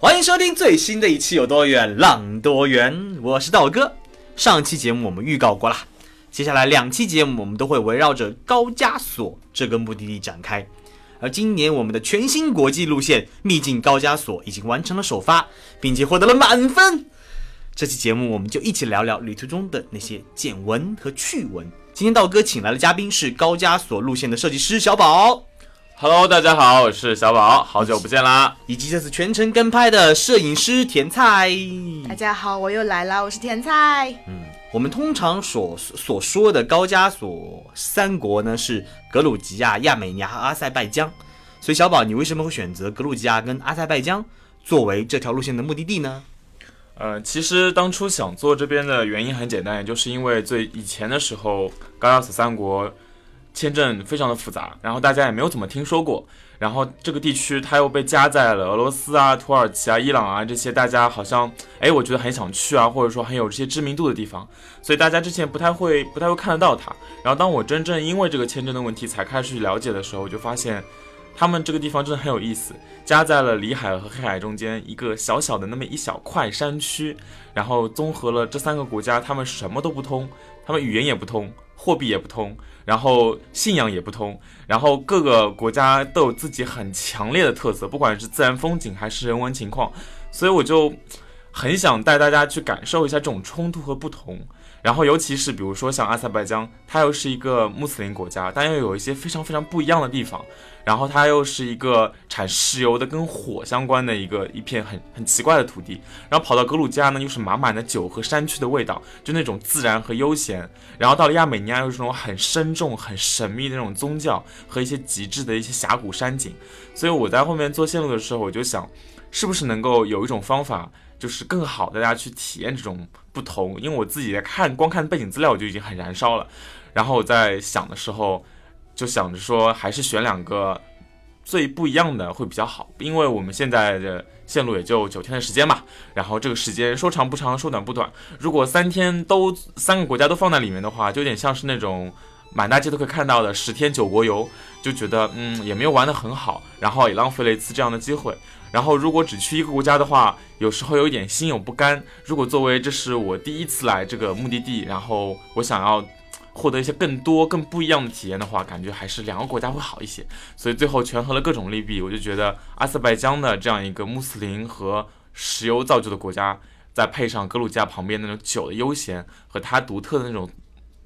欢迎收听最新的一期《有多远浪多远》，我是道哥。上期节目我们预告过了，接下来两期节目我们都会围绕着高加索这个目的地展开。而今年我们的全新国际路线“秘境高加索”已经完成了首发，并且获得了满分。这期节目我们就一起聊聊旅途中的那些见闻和趣闻。今天道哥请来的嘉宾是高加索路线的设计师小宝，Hello，大家好，我是小宝，好久不见啦！以及这次全程跟拍的摄影师甜菜，大家好，我又来了，我是甜菜。嗯，我们通常所所说的高加索三国呢是格鲁吉亚、亚美尼亚和阿塞拜疆，所以小宝，你为什么会选择格鲁吉亚跟阿塞拜疆作为这条路线的目的地呢？呃，其实当初想做这边的原因很简单，也就是因为最以前的时候，高加索三国签证非常的复杂，然后大家也没有怎么听说过，然后这个地区它又被夹在了俄罗斯啊、土耳其啊、伊朗啊这些大家好像哎，我觉得很想去啊，或者说很有这些知名度的地方，所以大家之前不太会不太会看得到它。然后当我真正因为这个签证的问题才开始去了解的时候，我就发现。他们这个地方真的很有意思，夹在了里海和黑海中间一个小小的那么一小块山区，然后综合了这三个国家，他们什么都不通，他们语言也不通，货币也不通，然后信仰也不通，然后各个国家都有自己很强烈的特色，不管是自然风景还是人文情况，所以我就很想带大家去感受一下这种冲突和不同。然后，尤其是比如说像阿塞拜疆，它又是一个穆斯林国家，但又有一些非常非常不一样的地方。然后它又是一个产石油的，跟火相关的一个一片很很奇怪的土地。然后跑到格鲁吉亚呢，又是满满的酒和山区的味道，就那种自然和悠闲。然后到了亚美尼亚，又是那种很深重、很神秘的那种宗教和一些极致的一些峡谷山景。所以我在后面做线路的时候，我就想，是不是能够有一种方法。就是更好的大家去体验这种不同，因为我自己在看，光看背景资料我就已经很燃烧了。然后我在想的时候，就想着说还是选两个最不一样的会比较好，因为我们现在的线路也就九天的时间嘛。然后这个时间说长不长，说短不短。如果三天都三个国家都放在里面的话，就有点像是那种满大街都可以看到的十天九国游，就觉得嗯也没有玩得很好，然后也浪费了一次这样的机会。然后，如果只去一个国家的话，有时候有点心有不甘。如果作为这是我第一次来这个目的地，然后我想要获得一些更多、更不一样的体验的话，感觉还是两个国家会好一些。所以最后权衡了各种利弊，我就觉得阿塞拜疆的这样一个穆斯林和石油造就的国家，再配上格鲁吉亚旁边那种酒的悠闲和它独特的那种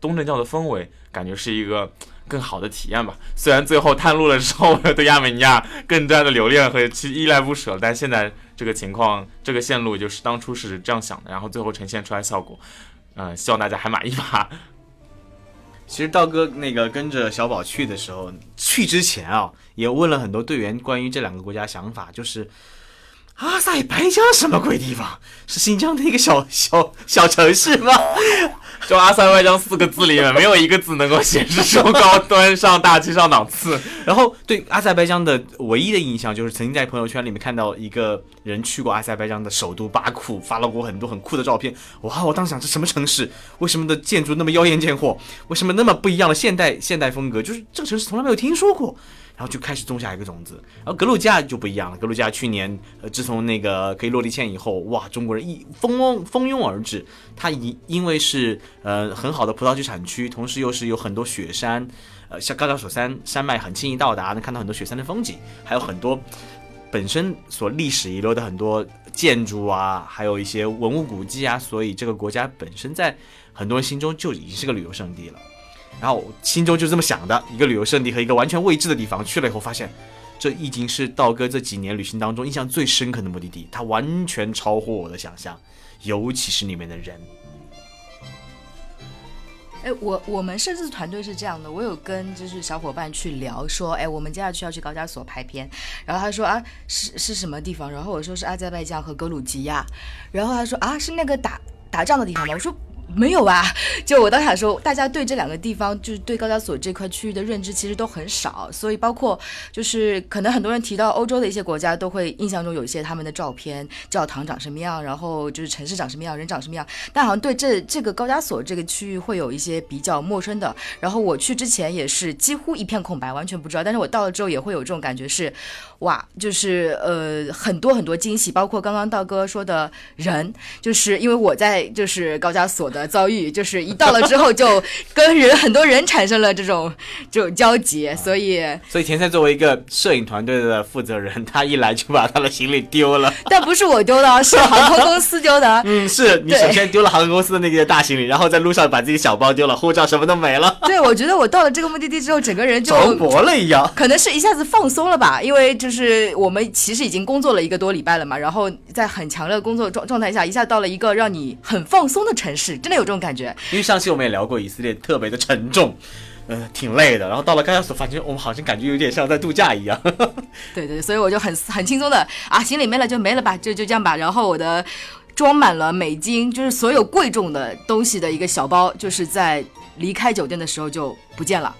东正教的氛围，感觉是一个。更好的体验吧。虽然最后探路了之后，对亚美尼亚更加的留恋和去依赖不舍，但现在这个情况，这个线路就是当初是这样想的，然后最后呈现出来效果，嗯，希望大家还满意吧。其实道哥那个跟着小宝去的时候，去之前啊，也问了很多队员关于这两个国家想法，就是。阿塞拜疆什么鬼地方？是新疆的一个小小小城市吗？就阿塞拜疆四个字里面没有一个字能够显示出高端、上大气、上档次。然后对阿塞拜疆的唯一的印象就是曾经在朋友圈里面看到一个人去过阿塞拜疆的首都巴库，发了过很多很酷的照片。哇！我当时想，这什么城市？为什么的建筑那么妖艳贱货？为什么那么不一样的现代现代风格？就是这个城市从来没有听说过。然后就开始种下一个种子，然后格鲁吉亚就不一样了。格鲁吉亚去年，呃，自从那个可以落地签以后，哇，中国人一蜂拥蜂拥而至。它因因为是呃很好的葡萄酒产区，同时又是有很多雪山，呃，像高加索山山脉很轻易到达，能看到很多雪山的风景，还有很多本身所历史遗留的很多建筑啊，还有一些文物古迹啊，所以这个国家本身在很多人心中就已经是个旅游胜地了。然后心中就这么想的，一个旅游胜地和一个完全未知的地方，去了以后发现，这已经是道哥这几年旅行当中印象最深刻的目的地，它完全超乎我的想象，尤其是里面的人。哎，我我们摄制团队是这样的，我有跟就是小伙伴去聊说，哎，我们接下去要去高加索拍片，然后他说啊，是是什么地方？然后我说是阿塞拜疆和格鲁吉亚，然后他说啊，是那个打打仗的地方吗？我说。没有啊，就我当时说，大家对这两个地方，就是对高加索这块区域的认知其实都很少，所以包括就是可能很多人提到欧洲的一些国家，都会印象中有一些他们的照片，教堂长什么样，然后就是城市长什么样，人长什么样，但好像对这这个高加索这个区域会有一些比较陌生的。然后我去之前也是几乎一片空白，完全不知道，但是我到了之后也会有这种感觉是，哇，就是呃很多很多惊喜，包括刚刚道哥说的人，就是因为我在就是高加索的。遭遇就是一到了之后就跟人很多人产生了这种这种交集，所以所以田菜作为一个摄影团队的负责人，他一来就把他的行李丢了。但不是我丢的，是航空公司丢的。嗯，是你首先丢了航空公司的那个大行李，然后在路上把自己小包丢了，护照什么都没了。对，我觉得我到了这个目的地之后，整个人就着魔了一样，可能是一下子放松了吧，因为就是我们其实已经工作了一个多礼拜了嘛，然后在很强烈的工作状状态下，一下到了一个让你很放松的城市，真的有这种感觉。因为上期我们也聊过以色列特别的沉重，呃，挺累的。然后到了高加索，发现我们好像感觉有点像在度假一样。对对，所以我就很很轻松的啊，行李没了就没了吧，就就这样吧。然后我的装满了美金，就是所有贵重的东西的一个小包，就是在离开酒店的时候就不见了。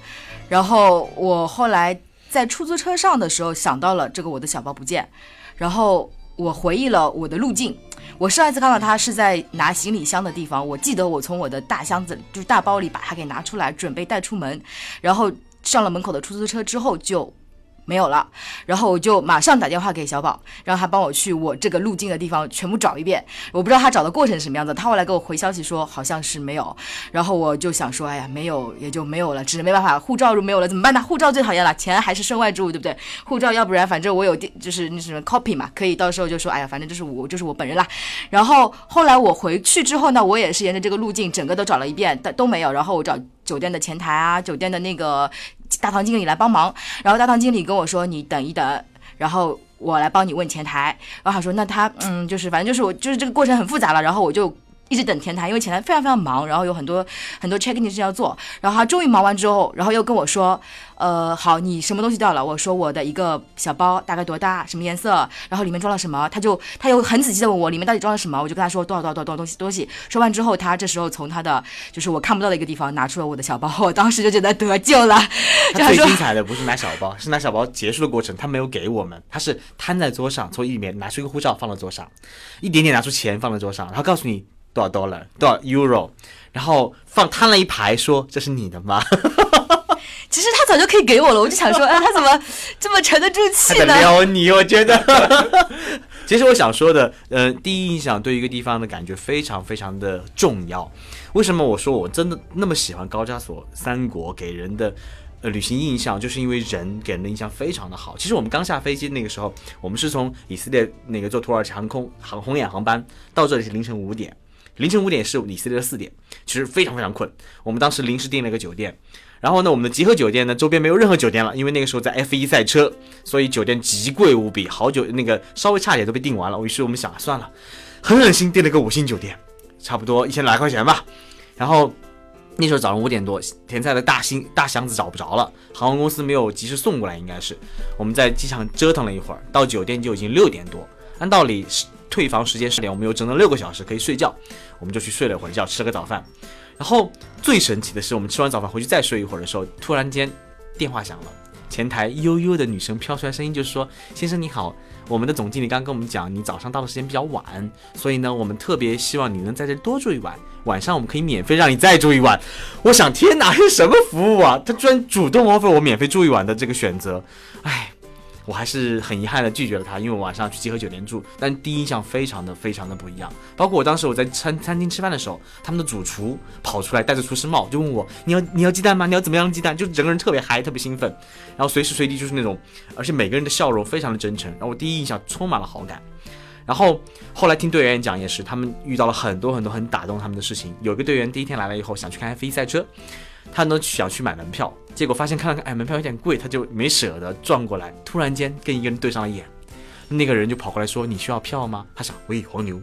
然后我后来在出租车上的时候想到了这个我的小包不见，然后我回忆了我的路径。我上一次看到他是在拿行李箱的地方，我记得我从我的大箱子，就是大包里把它给拿出来，准备带出门，然后上了门口的出租车之后就。没有了，然后我就马上打电话给小宝，让他帮我去我这个路径的地方全部找一遍。我不知道他找的过程是什么样子，他后来给我回消息说好像是没有。然后我就想说，哎呀，没有也就没有了，只是没办法，护照如没有了怎么办呢？护照最讨厌了，钱还是身外之物，对不对？护照要不然反正我有电，就是那什么 copy 嘛，可以到时候就说，哎呀，反正就是我就是我本人啦。然后后来我回去之后呢，我也是沿着这个路径整个都找了一遍，但都没有。然后我找酒店的前台啊，酒店的那个。大堂经理来帮忙，然后大堂经理跟我说：“你等一等，然后我来帮你问前台。”然后他说：“那他嗯，就是反正就是我就是这个过程很复杂了。”然后我就。一直等前台，因为前台非常非常忙，然后有很多很多 checking 的事情要做。然后他终于忙完之后，然后又跟我说：“呃，好，你什么东西掉了？”我说：“我的一个小包，大概多大？什么颜色？然后里面装了什么？”他就他又很仔细的问我里面到底装了什么。我就跟他说多少多少多少东西东西。说完之后，他这时候从他的就是我看不到的一个地方拿出了我的小包，我当时就觉得得救了。他最精彩的不是拿小包，是拿小包结束的过程，他没有给我们，他是摊在桌上，从里面拿出一个护照放到桌上，一点点拿出钱放在桌上，然后告诉你。多少 dollar，多少 euro，然后放摊了一排，说这是你的吗？其实他早就可以给我了，我就想说，哎，他怎么这么沉得住气呢？撩你，我觉得。其实我想说的，呃，第一印象对一个地方的感觉非常非常的重要。为什么我说我真的那么喜欢高加索三国给人的呃旅行印象，就是因为人给人的印象非常的好。其实我们刚下飞机那个时候，我们是从以色列那个坐土耳其航空航红眼航班到这里是凌晨五点。凌晨五点是以色列的四点，其实非常非常困。我们当时临时订了一个酒店，然后呢，我们的集合酒店呢周边没有任何酒店了，因为那个时候在 F 一赛车，所以酒店极贵无比，好久那个稍微差点都被订完了。于是我们想算了，狠狠心订了个五星酒店，差不多一千来块钱吧。然后那时候早上五点多，甜菜的大星大箱子找不着了，航空公司没有及时送过来，应该是我们在机场折腾了一会儿，到酒店就已经六点多。按道理是。退房时间十点，我们有整整六个小时可以睡觉，我们就去睡了一会儿觉，吃了个早饭。然后最神奇的是，我们吃完早饭回去再睡一会儿的时候，突然间电话响了，前台悠悠的女生飘出来声音，就是说：“先生你好，我们的总经理刚跟我们讲，你早上到的时间比较晚，所以呢，我们特别希望你能在这多住一晚，晚上我们可以免费让你再住一晚。”我想，天哪，是什么服务啊？他居然主动 offer 我免费住一晚的这个选择，哎。我还是很遗憾的拒绝了他，因为我晚上去集合酒店住，但第一印象非常的非常的不一样。包括我当时我在餐餐厅吃饭的时候，他们的主厨跑出来戴着厨师帽就问我：“你要你要鸡蛋吗？你要怎么样的鸡蛋？”就整个人特别嗨，特别兴奋，然后随时随地就是那种，而且每个人的笑容非常的真诚，然后我第一印象充满了好感。然后后来听队员讲也是，他们遇到了很多很多很打动他们的事情。有个队员第一天来了以后想去看 F1 赛车。他呢想去买门票，结果发现看了看，哎，门票有点贵，他就没舍得转过来。突然间跟一个人对上了眼，那个人就跑过来说：“你需要票吗？”他想：“喂，黄牛。”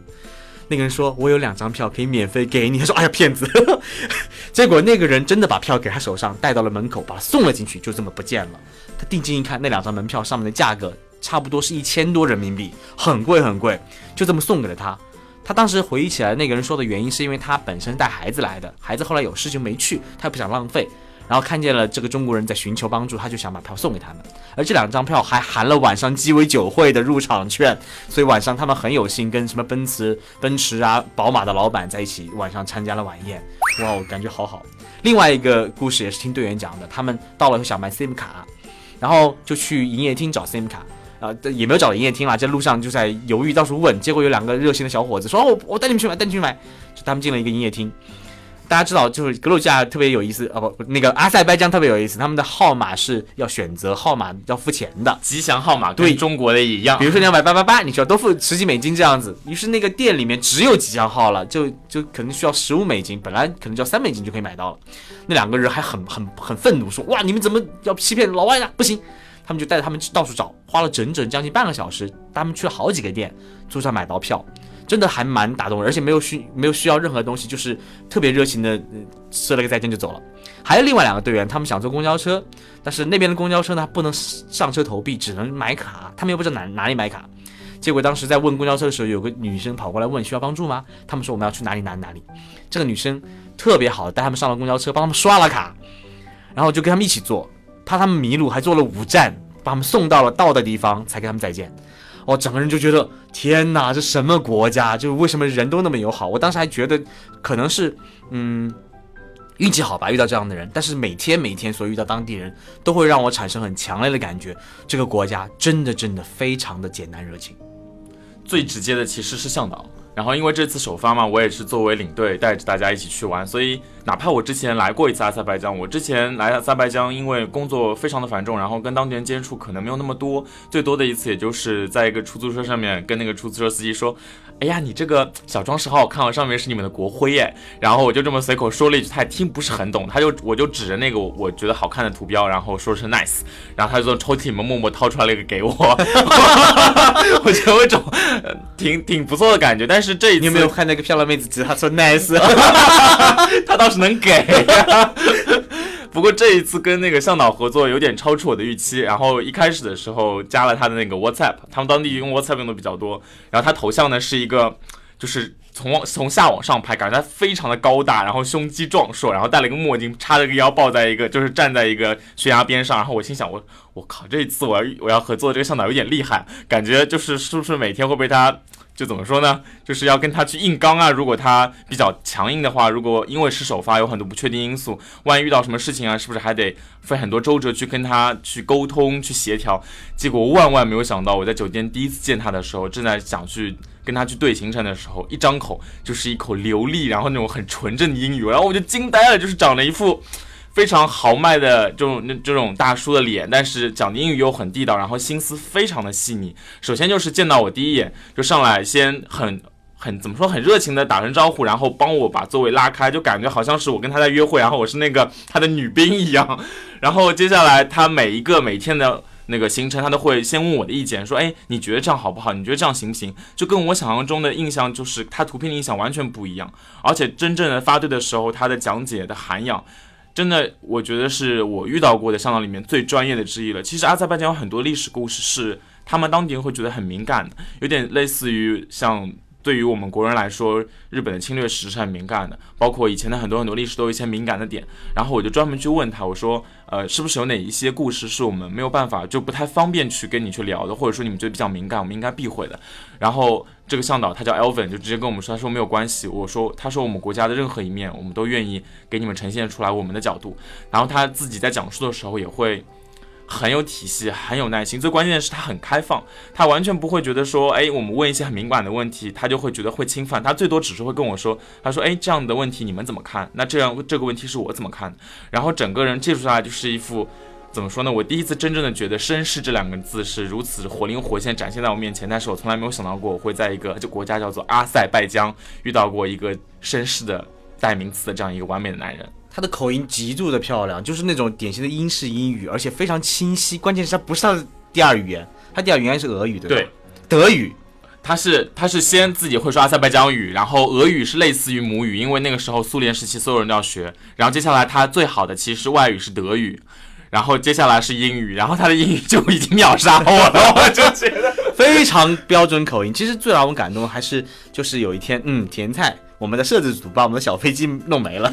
那个人说：“我有两张票可以免费给你。”他说：“哎呀，骗子！” 结果那个人真的把票给他手上，带到了门口，把他送了进去，就这么不见了。他定睛一看，那两张门票上面的价格差不多是一千多人民币，很贵很贵，就这么送给了他。他当时回忆起来，那个人说的原因是因为他本身带孩子来的，孩子后来有事就没去，他也不想浪费。然后看见了这个中国人在寻求帮助，他就想把票送给他们。而这两张票还含了晚上鸡尾酒会的入场券，所以晚上他们很有幸跟什么奔驰、奔驰啊、宝马的老板在一起，晚上参加了晚宴。哇，我感觉好好。另外一个故事也是听队员讲的，他们到了想买 SIM 卡，然后就去营业厅找 SIM 卡，啊、也没有找营业厅啦，在路上就在犹豫，到处问，结果有两个热心的小伙子说：“哦，我我带你们去买，带你们去买。”就他们进了一个营业厅。大家知道，就是格鲁吉亚特别有意思，哦不，那个阿塞拜疆特别有意思，他们的号码是要选择号码要付钱的。吉祥号码对跟中国的一样比，如说你要买八八八，你需要多付十几美金这样子。于是那个店里面只有吉祥号了，就就可能需要十五美金，本来可能就要三美金就可以买到了。那两个人还很很很愤怒，说：“哇，你们怎么要欺骗老外呢？不行！”他们就带着他们到处找，花了整整将近半个小时，他们去了好几个店，就算买到票。真的还蛮打动人，而且没有需没有需要任何东西，就是特别热情的、说了个再见就走了。还有另外两个队员，他们想坐公交车，但是那边的公交车呢不能上车投币，只能买卡，他们又不知道哪哪里买卡。结果当时在问公交车的时候，有个女生跑过来问需要帮助吗？他们说我们要去哪里哪里哪里。这个女生特别好，带他们上了公交车，帮他们刷了卡，然后就跟他们一起坐，怕他们迷路，还坐了五站，把他们送到了到的地方，才跟他们再见。我整个人就觉得天哪，这什么国家？就为什么人都那么友好？我当时还觉得可能是嗯运气好吧，遇到这样的人。但是每天每天所遇到当地人，都会让我产生很强烈的感觉，这个国家真的真的非常的简单热情。最直接的其实是向导。然后因为这次首发嘛，我也是作为领队带着大家一起去玩，所以哪怕我之前来过一次阿塞拜疆，我之前来阿塞拜疆，因为工作非常的繁重，然后跟当地人接触可能没有那么多，最多的一次也就是在一个出租车上面跟那个出租车司机说，哎呀，你这个小装饰好好看哦，上面是你们的国徽耶。然后我就这么随口说了一句，他也听不是很懂，他就我就指着那个我我觉得好看的图标，然后说是 nice，然后他就从抽屉里面默默掏出来了一个给我，我觉得有一种呃挺挺不错的感觉，但是这一次你有没有看那个漂亮妹子指她说 nice？他倒是能给。不过这一次跟那个向导合作有点超出我的预期，然后一开始的时候加了他的那个 WhatsApp，他们当地用 WhatsApp 用的比较多，然后他头像呢是一个就是从从下往上拍，感觉他非常的高大，然后胸肌壮硕，然后戴了一个墨镜，叉着个腰抱在一个就是站在一个悬崖边上，然后我心想我我靠这一次我要我要合作这个向导有点厉害，感觉就是是不是每天会被他。就怎么说呢？就是要跟他去硬刚啊！如果他比较强硬的话，如果因为是首发有很多不确定因素，万一遇到什么事情啊，是不是还得费很多周折去跟他去沟通、去协调？结果万万没有想到，我在酒店第一次见他的时候，正在想去跟他去对行程的时候，一张口就是一口流利，然后那种很纯正的英语，然后我就惊呆了，就是长了一副。非常豪迈的这种那这种大叔的脸，但是讲的英语又很地道，然后心思非常的细腻。首先就是见到我第一眼就上来先很很怎么说很热情的打声招呼，然后帮我把座位拉开，就感觉好像是我跟他在约会，然后我是那个他的女宾一样。然后接下来他每一个每天的。那个行程他都会先问我的意见，说，哎，你觉得这样好不好？你觉得这样行不行？就跟我想象中的印象，就是他图片的印象完全不一样。而且真正的发对的时候，他的讲解的涵养。真的，我觉得是我遇到过的向导里面最专业的之一了。其实阿塞拜疆有很多历史故事是他们当地人会觉得很敏感的，有点类似于像对于我们国人来说，日本的侵略史是很敏感的，包括以前的很多很多历史都有一些敏感的点。然后我就专门去问他，我说，呃，是不是有哪一些故事是我们没有办法就不太方便去跟你去聊的，或者说你们觉得比较敏感，我们应该避讳的？然后这个向导他叫 Elvin，就直接跟我们说，他说没有关系。我说，他说我们国家的任何一面，我们都愿意给你们呈现出来我们的角度。然后他自己在讲述的时候也会很有体系，很有耐心。最关键的是他很开放，他完全不会觉得说，哎，我们问一些很敏感的问题，他就会觉得会侵犯。他最多只是会跟我说，他说，哎，这样的问题你们怎么看？那这样这个问题是我怎么看？然后整个人接触下来就是一副。怎么说呢？我第一次真正的觉得“绅士”这两个字是如此活灵活现展现在我面前，但是我从来没有想到过我会在一个这国家叫做阿塞拜疆遇到过一个绅士的代名词的这样一个完美的男人。他的口音极度的漂亮，就是那种典型的英式英语，而且非常清晰。关键是他不是他的第二语言，他第二语言是俄语，对吧？对，德语。他是他是先自己会说阿塞拜疆语，然后俄语是类似于母语，因为那个时候苏联时期所有人都要学。然后接下来他最好的其实外语是德语，然后接下来是英语，然后他的英语就已经秒杀我了，我就觉得非常标准口音。其实最让我感动还是就是有一天，嗯，甜菜，我们的摄制组把我们的小飞机弄没了。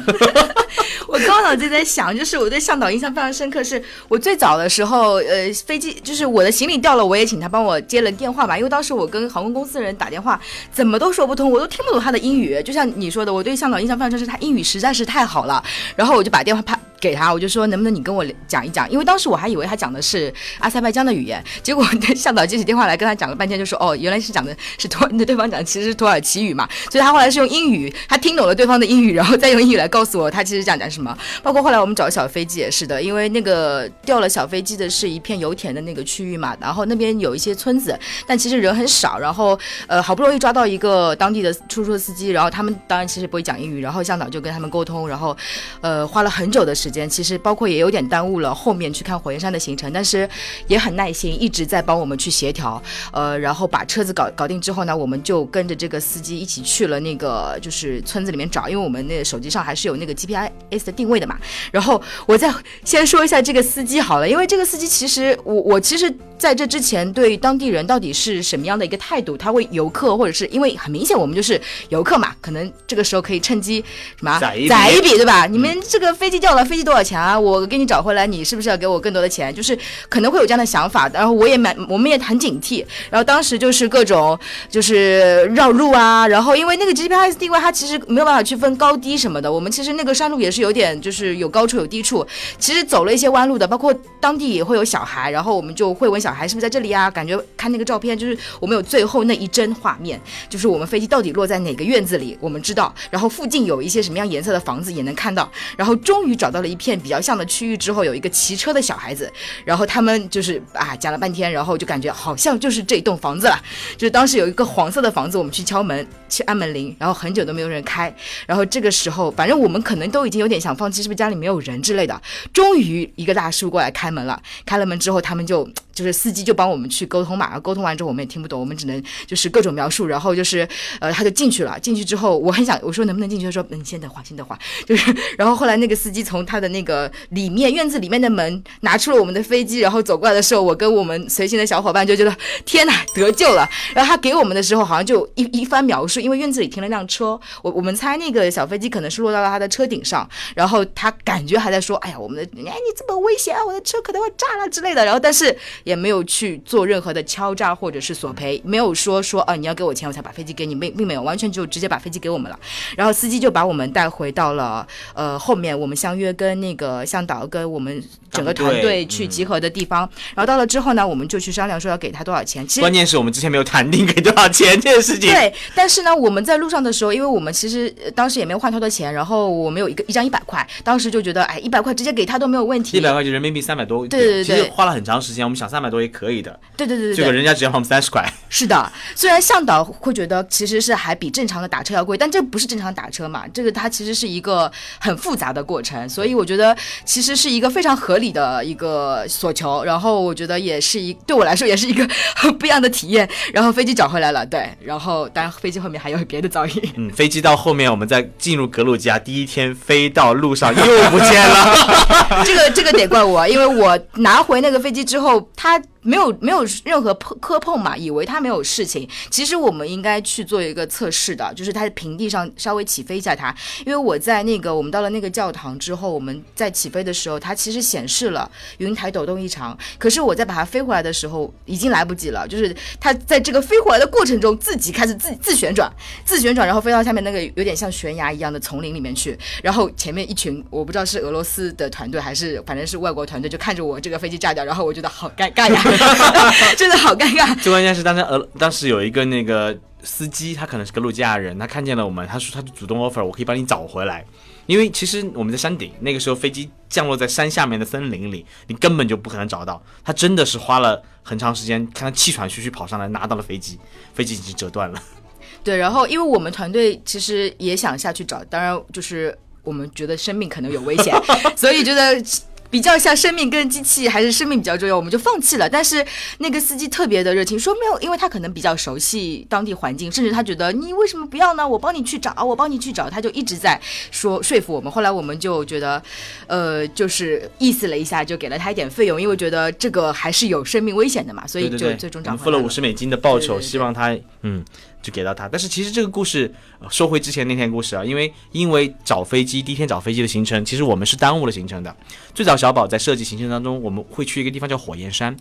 我刚脑就在想，就是我对向导印象非常深刻，是我最早的时候，呃，飞机就是我的行李掉了，我也请他帮我接了电话嘛，因为当时我跟航空公司的人打电话，怎么都说不通，我都听不懂他的英语。就像你说的，我对向导印象非常深，是他英语实在是太好了，然后我就把电话啪给他，我就说能不能你跟我讲一讲，因为当时我还以为他讲的是阿塞拜疆的语言，结果向导接起电话来跟他讲了半天，就说哦，原来是讲的是土，那对方讲的其实是土耳其语嘛，所以他后来是用英语，他听懂了对方的英语，然后再用英语来告诉我他其实讲讲什么。包括后来我们找小飞机也是的，因为那个掉了小飞机的是一片油田的那个区域嘛，然后那边有一些村子，但其实人很少，然后呃好不容易抓到一个当地的出租车司机，然后他们当然其实不会讲英语，然后向导就跟他们沟通，然后呃花了很久的时间，其实包括也有点耽误了后面去看火焰山的行程，但是也很耐心，一直在帮我们去协调，呃然后把车子搞搞定之后呢，我们就跟着这个司机一起去了那个就是村子里面找，因为我们那个手机上还是有那个 GPS 的定位的嘛。然后我再先说一下这个司机好了，因为这个司机其实我我其实在这之前对当地人到底是什么样的一个态度，他会游客或者是因为很明显我们就是游客嘛，可能这个时候可以趁机什么宰一笔对吧？你们这个飞机掉了，飞机多少钱啊？我给你找回来，你是不是要给我更多的钱？就是可能会有这样的想法，然后我也蛮我们也很警惕，然后当时就是各种就是绕路啊，然后因为那个 GPS 定位它其实没有办法区分高低什么的，我们其实那个山路也是有点就是有高处有低处，其实走了一些弯路的，包括当地也会有小孩，然后我们就会问小孩是不是在这里啊？感觉看那个照片，就是我们有最后那一帧画面，就是我们飞机到底落在哪个院子里，我们知道，然后附近有一些什么样颜色的房子也能看到，然后终于找到了一片比较像的区域之后，有一个骑车的小孩子，然后他们就是啊讲了半天，然后就感觉好像就是这栋房子了，就是当时有一个黄色的房子，我们去敲门去按门铃，然后很久都没有人开，然后这个时候反正我们可能都已经有点想放弃，是不是家里没有人之类的，终于一个大叔过来开门了，开了门之后他们就。就是司机就帮我们去沟通嘛，沟通完之后我们也听不懂，我们只能就是各种描述，然后就是呃他就进去了，进去之后我很想我说能不能进去，他说嗯先等会先等会，就是然后后来那个司机从他的那个里面院子里面的门拿出了我们的飞机，然后走过来的时候，我跟我们随行的小伙伴就觉得天哪得救了，然后他给我们的时候好像就一一番描述，因为院子里停了辆车，我我们猜那个小飞机可能是落到了他的车顶上，然后他感觉还在说哎呀我们的哎你这么危险啊，我的车可能会炸了之类的，然后但是。也没有去做任何的敲诈或者是索赔，没有说说啊你要给我钱我才把飞机给你，并并没有，完全就直接把飞机给我们了。然后司机就把我们带回到了呃后面我们相约跟那个向导跟我们整个团队去集合的地方。然后到了之后呢，我们就去商量说要给他多少钱。其实关键是我们之前没有谈定给多少钱这件事情。对，但是呢，我们在路上的时候，因为我们其实呃当时也没有换多的钱，然后我们有一个一张一百块，当时就觉得哎一百块直接给他都没有问题。一百块就人民币三百多，对对对其实花了很长时间，我们想三百多也可以的，对对对对对，结果人家只要我们三十块。是的，虽然向导会觉得其实是还比正常的打车要贵，但这不是正常打车嘛，这个它其实是一个很复杂的过程，所以我觉得其实是一个非常合理的一个所求，然后我觉得也是一对我来说也是一个很 不一样的体验。然后飞机找回来了，对，然后当然飞机后面还有别的遭遇。嗯，飞机到后面我们在进入格鲁吉亚第一天飞到路上又不见了。这个这个得怪我，因为我拿回那个飞机之后，它没有没有任何碰磕碰嘛，以为它没有事情。其实我们应该去做一个测试的，就是它平地上稍微起飞一下它。因为我在那个我们到了那个教堂之后，我们在起飞的时候，它其实显示了云台抖动异常。可是我在把它飞回来的时候，已经来不及了，就是它在这个飞回来的过程中，自己开始自自旋转，自旋转，然后飞到下面那个有点像悬崖一样的丛林里面去。然后前面一群我不知道是俄罗斯的团队还是反正是外国团队，就看着我这个飞机炸掉，然后我觉得好尴尬呀，真的好尴尬。最关键是当时俄当时有一个那个司机，他可能是格鲁吉亚人，他看见了我们，他说他就主动 offer 我可以帮你找回来，因为其实我们在山顶，那个时候飞机降落在山下面的森林里，你根本就不可能找到。他真的是花了很长时间，看他气喘吁吁跑上来拿到了飞机，飞机已经折断了。对，然后因为我们团队其实也想下去找，当然就是我们觉得生命可能有危险，所以觉得。比较像生命跟机器还是生命比较重要，我们就放弃了。但是那个司机特别的热情，说没有，因为他可能比较熟悉当地环境，甚至他觉得你为什么不要呢？我帮你去找，我帮你去找，他就一直在说说服我们。后来我们就觉得，呃，就是意思了一下，就给了他一点费用，因为觉得这个还是有生命危险的嘛，所以就最终我找回来了们付了五十美金的报酬，希望他嗯就给到他。但是其实这个故事说回之前那天故事啊，因为因为找飞机第一天找飞机的行程，其实我们是耽误了行程的。最早小宝在设计行程当中，我们会去一个地方叫火焰山，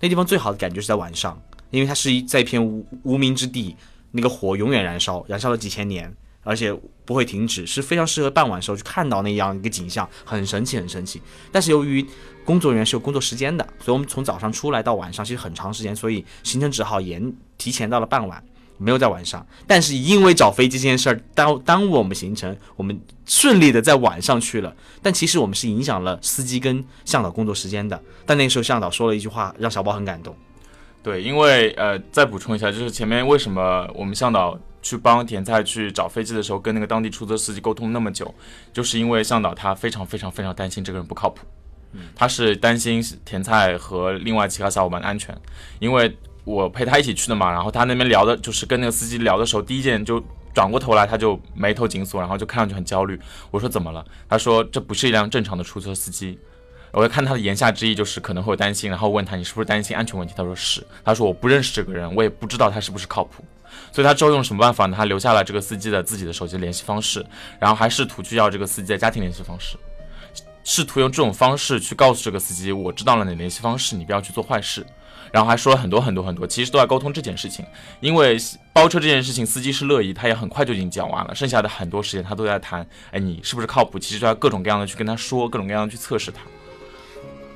那地方最好的感觉是在晚上，因为它是一在一片无无名之地，那个火永远燃烧，燃烧了几千年。而且不会停止，是非常适合傍晚时候去看到那样一个景象，很神奇，很神奇。但是由于工作人员是有工作时间的，所以我们从早上出来到晚上其实很长时间，所以行程只好延提前到了傍晚，没有在晚上。但是因为找飞机这件事儿耽耽误我们行程，我们顺利的在晚上去了。但其实我们是影响了司机跟向导工作时间的。但那个时候向导说了一句话，让小宝很感动。对，因为呃，再补充一下，就是前面为什么我们向导去帮甜菜去找飞机的时候，跟那个当地出租车司机沟通那么久，就是因为向导他非常非常非常担心这个人不靠谱，他是担心甜菜和另外其他小伙伴的安全，因为我陪他一起去的嘛，然后他那边聊的就是跟那个司机聊的时候，第一件就。转过头来，他就眉头紧锁，然后就看上去很焦虑。我说怎么了？他说这不是一辆正常的出租车司机。我就看他的言下之意就是可能会有担心，然后问他你是不是担心安全问题？他说是。他说我不认识这个人，我也不知道他是不是靠谱。所以他之后用什么办法呢？他留下了这个司机的自己的手机联系方式，然后还试图去要这个司机的家庭联系方式，试图用这种方式去告诉这个司机，我知道了你联系方式，你不要去做坏事。然后还说了很多很多很多，其实都在沟通这件事情。因为包车这件事情，司机是乐意，他也很快就已经讲完了，剩下的很多时间他都在谈，哎，你是不是靠谱？其实就要各种各样的去跟他说，各种各样的去测试他。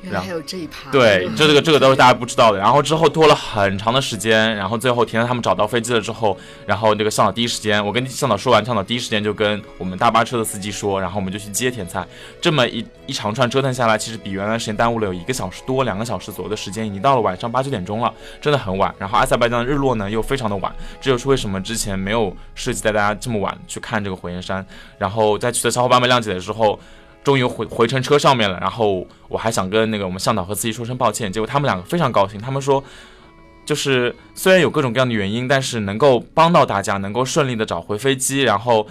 原来还有这一趴。对，这个这个都是大家不知道的。然后之后拖了很长的时间，然后最后田在他们找到飞机了之后，然后那个向导第一时间，我跟向导说完，向导第一时间就跟我们大巴车的司机说，然后我们就去接甜菜。这么一一长串折腾下来，其实比原来时间耽误了有一个小时多，两个小时左右的时间，已经到了晚上八九点钟了，真的很晚。然后阿塞拜疆的日落呢又非常的晚，这就是为什么之前没有设计带大家这么晚去看这个火焰山。然后在取得小伙伴们谅解的时候。终于回回程车上面了，然后我还想跟那个我们向导和司机说声抱歉，结果他们两个非常高兴，他们说，就是虽然有各种各样的原因，但是能够帮到大家，能够顺利的找回飞机，然后。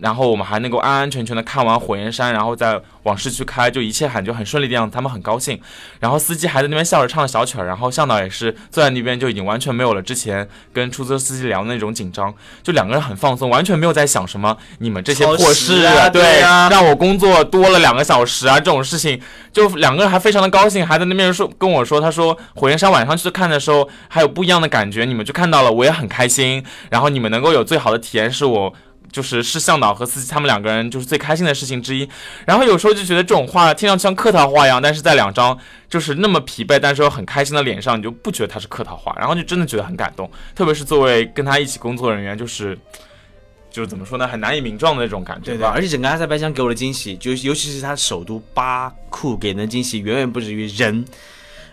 然后我们还能够安安全全的看完火焰山，然后再往市区开，就一切感觉很顺利的样子，他们很高兴。然后司机还在那边笑着唱着小曲儿，然后向导也是坐在那边就已经完全没有了之前跟出租车司机聊的那种紧张，就两个人很放松，完全没有在想什么你们这些破事啊对对啊让我工作多了两个小时啊这种事情，就两个人还非常的高兴，还在那边说跟我说，他说火焰山晚上去看的时候还有不一样的感觉，你们就看到了，我也很开心，然后你们能够有最好的体验是我。就是是向导和司机他们两个人就是最开心的事情之一，然后有时候就觉得这种话听上去像客套话一样，但是在两张就是那么疲惫但是又很开心的脸上，你就不觉得他是客套话，然后就真的觉得很感动，特别是作为跟他一起工作人员，就是就是怎么说呢，很难以名状的那种感觉对，吧。而且整个阿塞拜疆给我的惊喜，就尤其是他首都巴库给的惊喜，远远不止于人。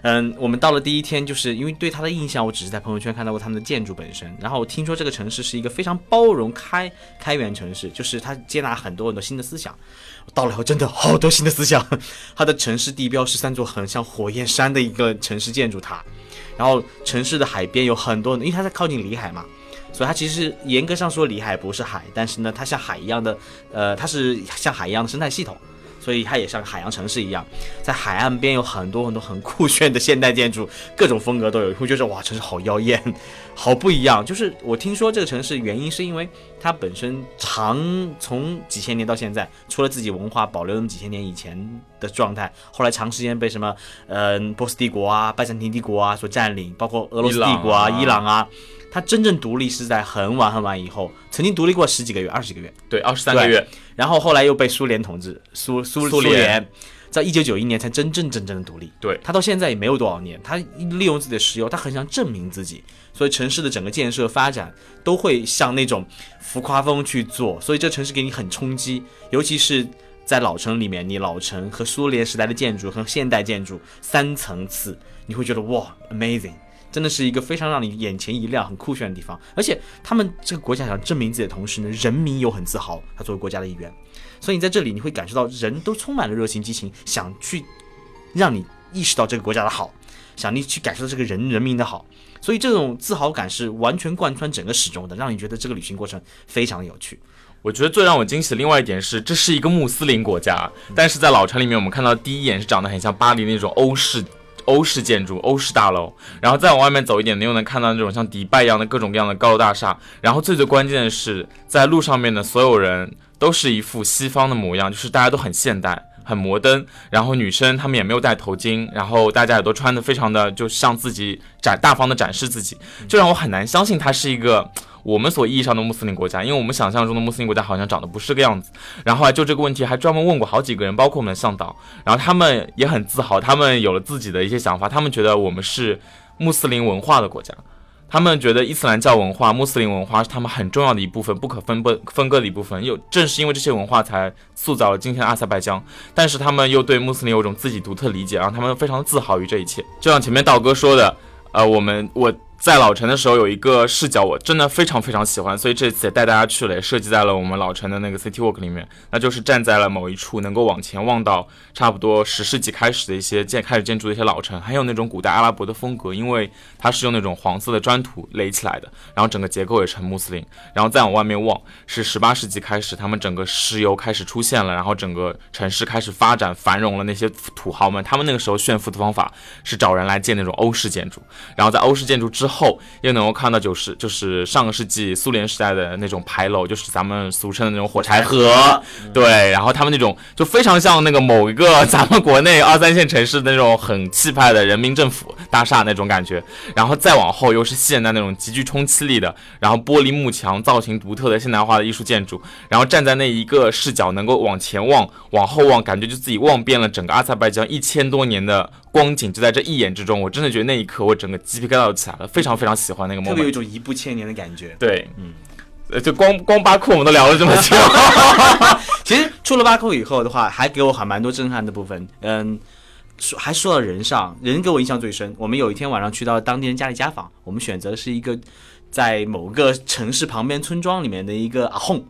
嗯，我们到了第一天，就是因为对它的印象，我只是在朋友圈看到过他们的建筑本身。然后我听说这个城市是一个非常包容、开开源城市，就是它接纳很多很多新的思想。到了以后，真的好多新的思想。它的城市地标是三座很像火焰山的一个城市建筑塔，然后城市的海边有很多，因为它在靠近里海嘛。所以它其实严格上说，里海不是海，但是呢，它像海一样的，呃，它是像海一样的生态系统，所以它也像个海洋城市一样，在海岸边有很多很多很酷炫的现代建筑，各种风格都有，会觉得哇，城市好妖艳，好不一样。就是我听说这个城市原因是因为它本身长从几千年到现在，除了自己文化保留那么几千年以前的状态，后来长时间被什么呃波斯帝国啊、拜占庭帝国啊所占领，包括俄罗斯帝国啊、伊朗啊伊朗啊。它真正独立是在很晚很晚以后，曾经独立过十几个月、二十几个月，对，二十三个月，然后后来又被苏联统治，苏苏苏联。联，在一九九一年才真正真正的独立。对。他到现在也没有多少年，他利用自己的石油，他很想证明自己，所以城市的整个建设发展都会向那种浮夸风去做，所以这城市给你很冲击，尤其是。在老城里面，你老城和苏联时代的建筑和现代建筑三层次，你会觉得哇，amazing，真的是一个非常让你眼前一亮、很酷炫的地方。而且他们这个国家想证明自己的同时呢，人民又很自豪，他作为国家的一员。所以你在这里你会感受到人都充满了热情激情，想去让你意识到这个国家的好，想你去感受到这个人人民的好。所以这种自豪感是完全贯穿整个始终的，让你觉得这个旅行过程非常有趣。我觉得最让我惊喜的另外一点是，这是一个穆斯林国家，但是在老城里面，我们看到第一眼是长得很像巴黎那种欧式欧式建筑、欧式大楼，然后再往外面走一点，你又能看到那种像迪拜一样的各种各样的高楼大厦。然后最最关键的是，在路上面的所有人都是一副西方的模样，就是大家都很现代。很摩登，然后女生她们也没有戴头巾，然后大家也都穿的非常的就向自己展大方的展示自己，就让我很难相信它是一个我们所意义上的穆斯林国家，因为我们想象中的穆斯林国家好像长得不是个样子。然后就这个问题还专门问过好几个人，包括我们的向导，然后他们也很自豪，他们有了自己的一些想法，他们觉得我们是穆斯林文化的国家。他们觉得伊斯兰教文化、穆斯林文化是他们很重要的一部分，不可分不分割的一部分。又正是因为这些文化，才塑造了今天的阿塞拜疆。但是他们又对穆斯林有一种自己独特理解，让他们非常自豪于这一切。就像前面道哥说的，呃，我们我。在老城的时候有一个视角，我真的非常非常喜欢，所以这次也带大家去了，也设计在了我们老城的那个 City Walk 里面。那就是站在了某一处，能够往前望到差不多十世纪开始的一些建开始建筑的一些老城，还有那种古代阿拉伯的风格，因为它是用那种黄色的砖土垒起来的，然后整个结构也是很穆斯林。然后再往外面望，是十八世纪开始，他们整个石油开始出现了，然后整个城市开始发展繁荣了。那些土豪们，他们那个时候炫富的方法是找人来建那种欧式建筑，然后在欧式建筑之后。后又能够看到九十，就是上个世纪苏联时代的那种牌楼，就是咱们俗称的那种火柴盒，对，然后他们那种就非常像那个某一个咱们国内二三线城市的那种很气派的人民政府大厦那种感觉，然后再往后又是现代那种极具冲击力的，然后玻璃幕墙造型独特的现代化的艺术建筑，然后站在那一个视角能够往前望、往后望，感觉就自己望遍了整个阿塞拜疆一千多年的。光景就在这一眼之中，我真的觉得那一刻我整个鸡皮疙瘩都起来了，非常非常喜欢那个 moment，特别有一种一步千年的感觉。对，嗯，呃，就光光巴库我们都聊了这么久，其实出了巴库以后的话，还给我还蛮多震撼的部分。嗯，说还说到人上，人给我印象最深。我们有一天晚上去到当地人家里家访，我们选择的是一个在某个城市旁边村庄里面的一个阿訇。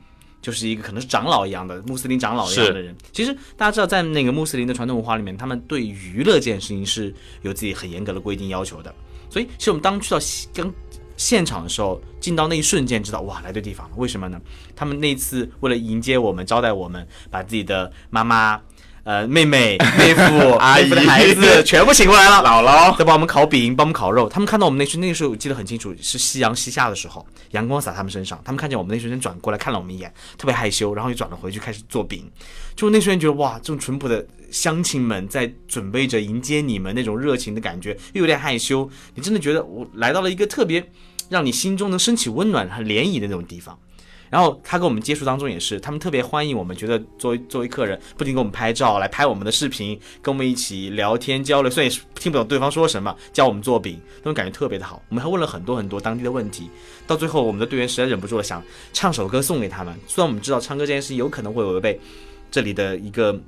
就是一个可能是长老一样的穆斯林长老一样的人。其实大家知道，在那个穆斯林的传统文化里面，他们对娱乐这件事情是有自己很严格的规定要求的。所以，其实我们当去到刚现场的时候，进到那一瞬间，知道哇，来对地方了。为什么呢？他们那次为了迎接我们、招待我们，把自己的妈妈。呃，妹妹、妹夫、阿姨的孩子全部请过来了，姥姥在帮我们烤饼，帮我们烤肉。他们看到我们那瞬，那个时候我记得很清楚，是夕阳西下的时候，阳光洒他们身上。他们看见我们那瞬间转过来看了我们一眼，特别害羞，然后又转了回去开始做饼。就那瞬间觉得哇，这种淳朴的乡亲们在准备着迎接你们那种热情的感觉，又有点害羞。你真的觉得我来到了一个特别让你心中能升起温暖和涟漪的那种地方。然后他跟我们接触当中也是，他们特别欢迎我们，觉得作为作为客人，不仅给我们拍照，来拍我们的视频，跟我们一起聊天交流。虽然也是听不懂对方说什么，教我们做饼，那种感觉特别的好。我们还问了很多很多当地的问题，到最后我们的队员实在忍不住了，想唱首歌送给他们。虽然我们知道唱歌这件事有可能会违背这里的一个。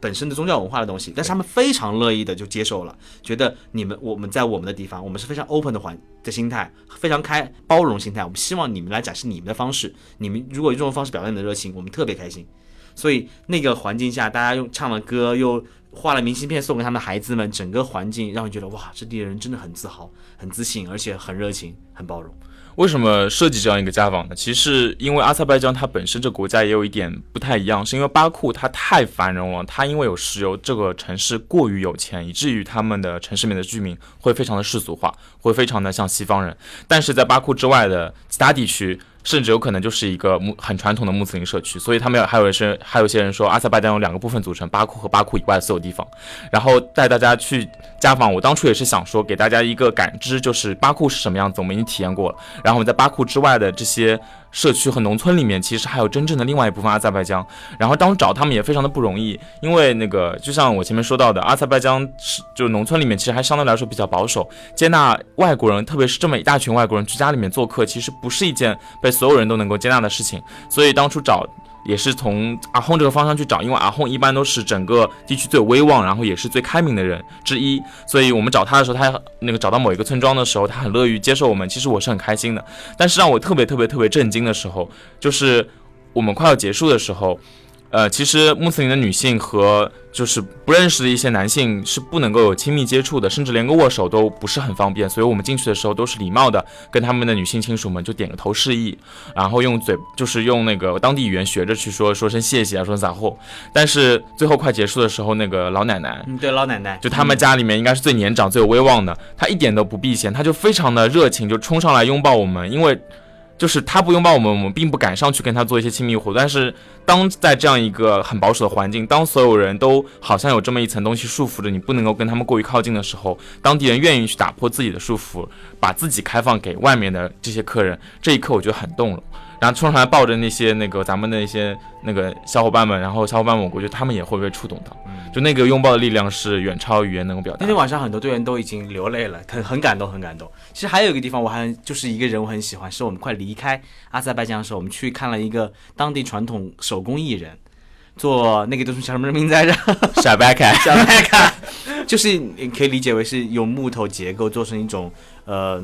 本身的宗教文化的东西，但是他们非常乐意的就接受了，觉得你们我们在我们的地方，我们是非常 open 的环的心态，非常开包容心态，我们希望你们来展示你们的方式，你们如果用这种方式表达你的热情，我们特别开心。所以那个环境下，大家用唱了歌，又画了明信片送给他们的孩子们，整个环境让人觉得哇，这地的人真的很自豪、很自信，而且很热情、很包容。为什么设计这样一个家访呢？其实因为阿塞拜疆它本身这国家也有一点不太一样，是因为巴库它太繁荣了，它因为有石油，这个城市过于有钱，以至于他们的城市里面的居民会非常的世俗化，会非常的像西方人。但是在巴库之外的其他地区。甚至有可能就是一个穆很传统的穆斯林社区，所以他们还有人是还有些人说，阿塞拜疆有两个部分组成，巴库和巴库以外的所有地方。然后带大家去家访，我当初也是想说，给大家一个感知，就是巴库是什么样子，我们已经体验过了。然后我们在巴库之外的这些。社区和农村里面，其实还有真正的另外一部分阿塞拜疆。然后当时找他们也非常的不容易，因为那个就像我前面说到的，阿塞拜疆是就农村里面其实还相对来说比较保守，接纳外国人，特别是这么一大群外国人去家里面做客，其实不是一件被所有人都能够接纳的事情。所以当初找。也是从阿訇这个方向去找，因为阿訇一般都是整个地区最有威望，然后也是最开明的人之一，所以我们找他的时候，他那个找到某一个村庄的时候，他很乐于接受我们。其实我是很开心的，但是让我特别特别特别震惊的时候，就是我们快要结束的时候，呃，其实穆斯林的女性和就是不认识的一些男性是不能够有亲密接触的，甚至连个握手都不是很方便。所以我们进去的时候都是礼貌的，跟他们的女性亲属们就点个头示意，然后用嘴就是用那个当地语言学着去说说声谢谢啊，说声咋货。但是最后快结束的时候，那个老奶奶嗯，对，老奶奶，就他们家里面应该是最年长、最有威望的，她一点都不避嫌，她就非常的热情，就冲上来拥抱我们。因为就是他不拥抱我们，我们并不敢上去跟他做一些亲密活动。但是当在这样一个很保守的环境，当所有人都好像有这么一层东西束缚着你，不能够跟他们过于靠近的时候，当地人愿意去打破自己的束缚，把自己开放给外面的这些客人，这一刻我觉得很动容。然后冲上来抱着那些那个咱们的一些那个小伙伴们，然后小伙伴们，我觉得他们也会被触动到，就那个拥抱的力量是远超语言能够表达。那天晚上很多队员都已经流泪了，很很感动，很感动。其实还有一个地方，我还就是一个人我很喜欢，是我们快离开阿塞拜疆的时候，我们去看了一个当地传统手工艺人做那个东西叫什么名字来着？小白卡，小白卡，就是你可以理解为是用木头结构做成一种呃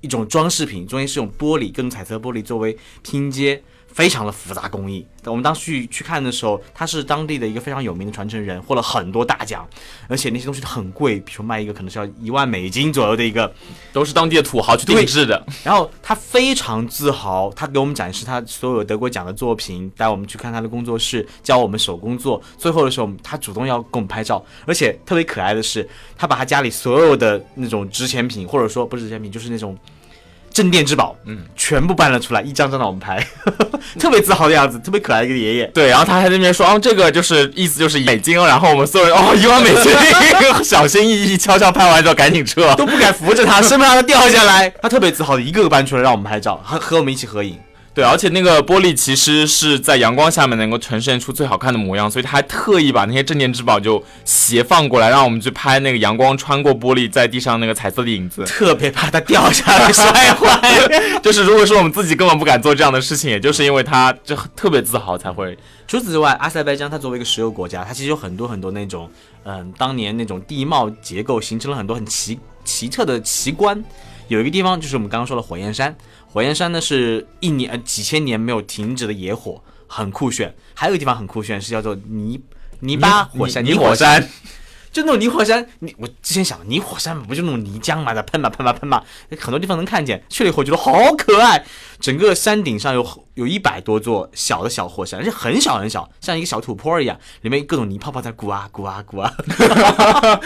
一种装饰品，中间是用玻璃跟彩色玻璃作为拼接。非常的复杂工艺，我们当时去去看的时候，他是当地的一个非常有名的传承人，获了很多大奖，而且那些东西都很贵，比如卖一个可能是要一万美金左右的一个，都是当地的土豪去定制的。然后他非常自豪，他给我们展示他所有得过奖的作品，带我们去看他的工作室，教我们手工做。最后的时候，他主动要跟我们拍照，而且特别可爱的是，他把他家里所有的那种值钱品，或者说不是值钱品，就是那种。镇店之宝，嗯，全部搬了出来，一张张让我们拍，特别自豪的样子，特别可爱的一个爷爷。对，然后他还在那边说，哦，这个就是意思就是美金哦，然后我们所有人哦，一万美金，小心翼翼，悄悄拍完之后赶紧撤，都不敢扶着他，生怕他掉下来。他特别自豪的一个个搬出来让我们拍照，和和我们一起合影。对，而且那个玻璃其实是在阳光下面能够呈现出最好看的模样，所以他还特意把那些镇店之宝就斜放过来，让我们去拍那个阳光穿过玻璃在地上那个彩色的影子，特别怕它掉下来 摔坏。就是如果说我们自己根本不敢做这样的事情，也就是因为他就特别自豪才会。除此之外，阿塞拜疆它作为一个石油国家，它其实有很多很多那种，嗯，当年那种地貌结构形成了很多很奇奇特的奇观。有一个地方就是我们刚刚说的火焰山。火焰山呢是一年呃几千年没有停止的野火，很酷炫。还有一个地方很酷炫，是叫做泥泥巴火山，泥火山，就那种泥火山。你我之前想，泥火山不就那种泥浆嘛，在喷嘛喷嘛喷嘛，很多地方能看见。去了以后觉得好可爱，整个山顶上有有一百多座小的小火山，而且很小很小，像一个小土坡一样，里面各种泥泡泡在鼓啊鼓啊鼓啊。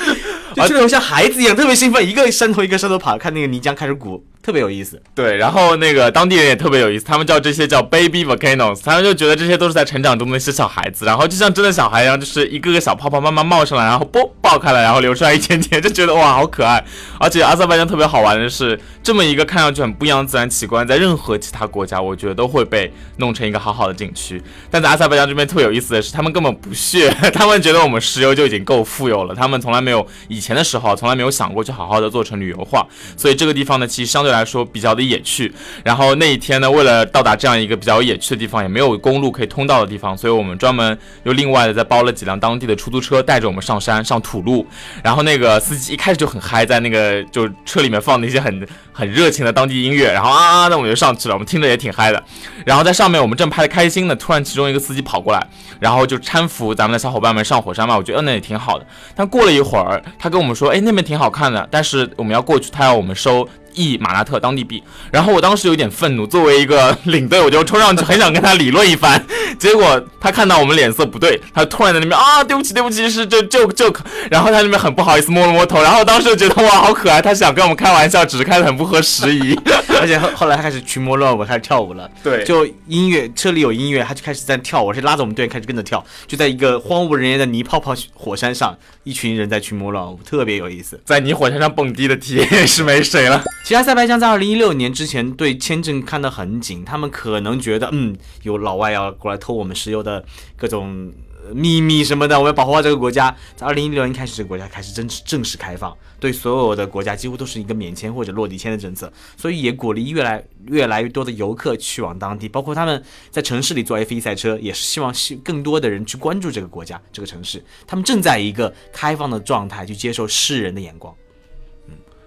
就这种像孩子一样特别兴奋，一个山头一个山头跑，看那个泥浆开始鼓，特别有意思。对，然后那个当地人也特别有意思，他们叫这些叫 baby volcanoes，他们就觉得这些都是在成长中的一些小孩子，然后就像真的小孩一样，就是一个个小泡泡慢慢冒上来，然后啵爆开来，然后流出来一点点，就觉得哇好可爱。而且阿塞拜疆特别好玩的是，这么一个看上去很不一样的自然奇观，在任何其他国家，我觉得都会被弄成一个好好的景区。但在阿塞拜疆这边特别有意思的是，他们根本不屑，他们觉得我们石油就已经够富有了，他们从来没有以前的时候从来没有想过去好好的做成旅游化，所以这个地方呢，其实相对来说比较的野趣。然后那一天呢，为了到达这样一个比较野趣的地方，也没有公路可以通到的地方，所以我们专门又另外的再包了几辆当地的出租车，带着我们上山上土路。然后那个司机一开始就很嗨，在那个就车里面放那些很 很热情的当地音乐，然后啊啊，那我们就上去了，我们听着也挺嗨的。然后在上面我们正拍的开心呢，突然其中一个司机跑过来，然后就搀扶咱们的小伙伴们上火山嘛，我觉得那也挺好的。但过了一会儿，他跟我们说，哎，那边挺好看的，但是我们要过去，他要我们收。一马拉特当地币，然后我当时有点愤怒，作为一个 领队，我就冲上去很想跟他理论一番，结果他看到我们脸色不对，他突然在那边啊，对不起对不起，是这 joke joke，然后他那边很不好意思摸了摸头，然后当时就觉得哇好可爱，他想跟我们开玩笑，只是开的很不合时宜，而且后后来他开始群魔乱舞，开始跳舞了，对，就音乐车里有音乐，他就开始在跳，我是拉着我们队员开始跟着跳，就在一个荒无人烟的泥泡泡火山上，一群人在群魔乱舞，特别有意思，在泥火山上蹦迪的体验是没谁了。其他塞拜疆在二零一六年之前对签证看得很紧，他们可能觉得，嗯，有老外要过来偷我们石油的各种秘密什么的，我要保护好这个国家。在二零一六年开始，这个国家开始正式正式开放，对所有的国家几乎都是一个免签或者落地签的政策，所以也鼓励越来越来越多的游客去往当地，包括他们在城市里做 F1 赛车，也是希望更多的人去关注这个国家这个城市，他们正在一个开放的状态去接受世人的眼光。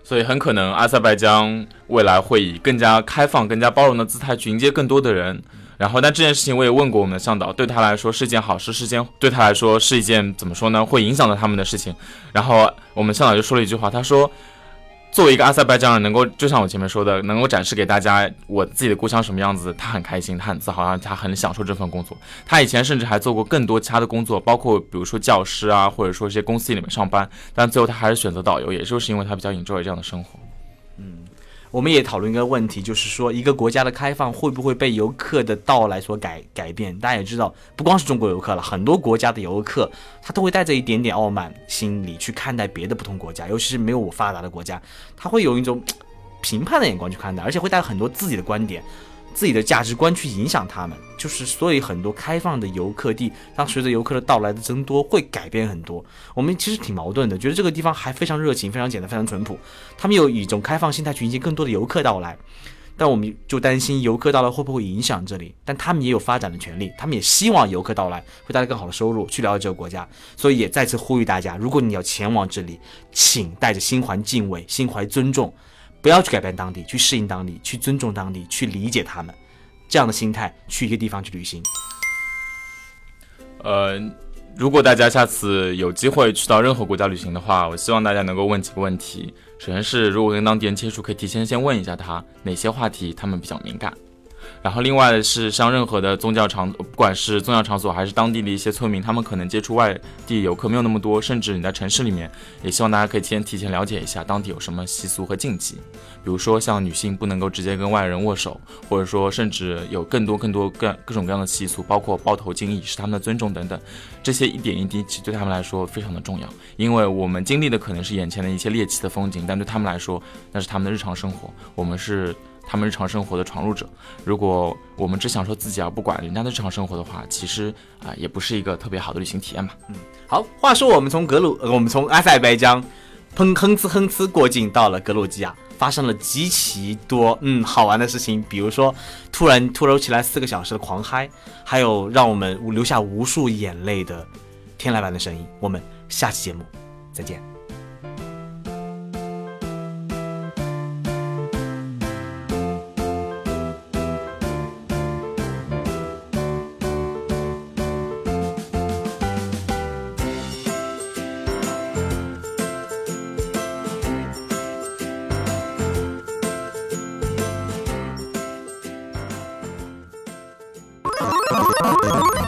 所以很可能阿塞拜疆未来会以更加开放、更加包容的姿态去迎接更多的人，然后，但这件事情我也问过我们的向导，对他来说是件好事，是件对他来说是一件怎么说呢？会影响到他们的事情。然后我们向导就说了一句话，他说：“作为一个阿塞拜疆人，能够就像我前面说的，能够展示给大家我自己的故乡什么样子，他很开心，他很自豪，他很享受这份工作。他以前甚至还做过更多其他的工作，包括比如说教师啊，或者说一些公司里面上班。但最后他还是选择导游，也就是因为他比较 enjoy 这样的生活。”我们也讨论一个问题，就是说一个国家的开放会不会被游客的到来所改改变？大家也知道，不光是中国游客了，很多国家的游客他都会带着一点点傲慢心理去看待别的不同国家，尤其是没有我发达的国家，他会有一种评判的眼光去看待，而且会带很多自己的观点。自己的价值观去影响他们，就是所以很多开放的游客地，当随着游客的到来的增多，会改变很多。我们其实挺矛盾的，觉得这个地方还非常热情、非常简单、非常淳朴。他们有一种开放心态去迎接更多的游客到来，但我们就担心游客到来会不会影响这里。但他们也有发展的权利，他们也希望游客到来会带来更好的收入，去了解这个国家。所以也再次呼吁大家，如果你要前往这里，请带着心怀敬畏、心怀尊重。不要去改变当地，去适应当地，去尊重当地，去理解他们，这样的心态去一个地方去旅行。呃，如果大家下次有机会去到任何国家旅行的话，我希望大家能够问几个问题。首先是，如果跟当地人接触，可以提前先问一下他哪些话题他们比较敏感。然后，另外是像任何的宗教场，不管是宗教场所还是当地的一些村民，他们可能接触外地游客没有那么多，甚至你在城市里面，也希望大家可以先提前了解一下当地有什么习俗和禁忌，比如说像女性不能够直接跟外人握手，或者说甚至有更多更多各各种各样的习俗，包括包头巾以示他们的尊重等等，这些一点一滴其实对他们来说非常的重要，因为我们经历的可能是眼前的一些猎奇的风景，但对他们来说那是他们的日常生活，我们是。他们日常生活的闯入者，如果我们只享受自己而不管人家的日常生活的话，其实啊也不是一个特别好的旅行体验嘛。嗯，好，话说我们从格鲁，我们从阿塞拜疆，哼哼哧哼哧过境到了格鲁吉亚，发生了极其多嗯好玩的事情，比如说突然突如其来四个小时的狂嗨，还有让我们留下无数眼泪的天籁般的声音。我们下期节目再见。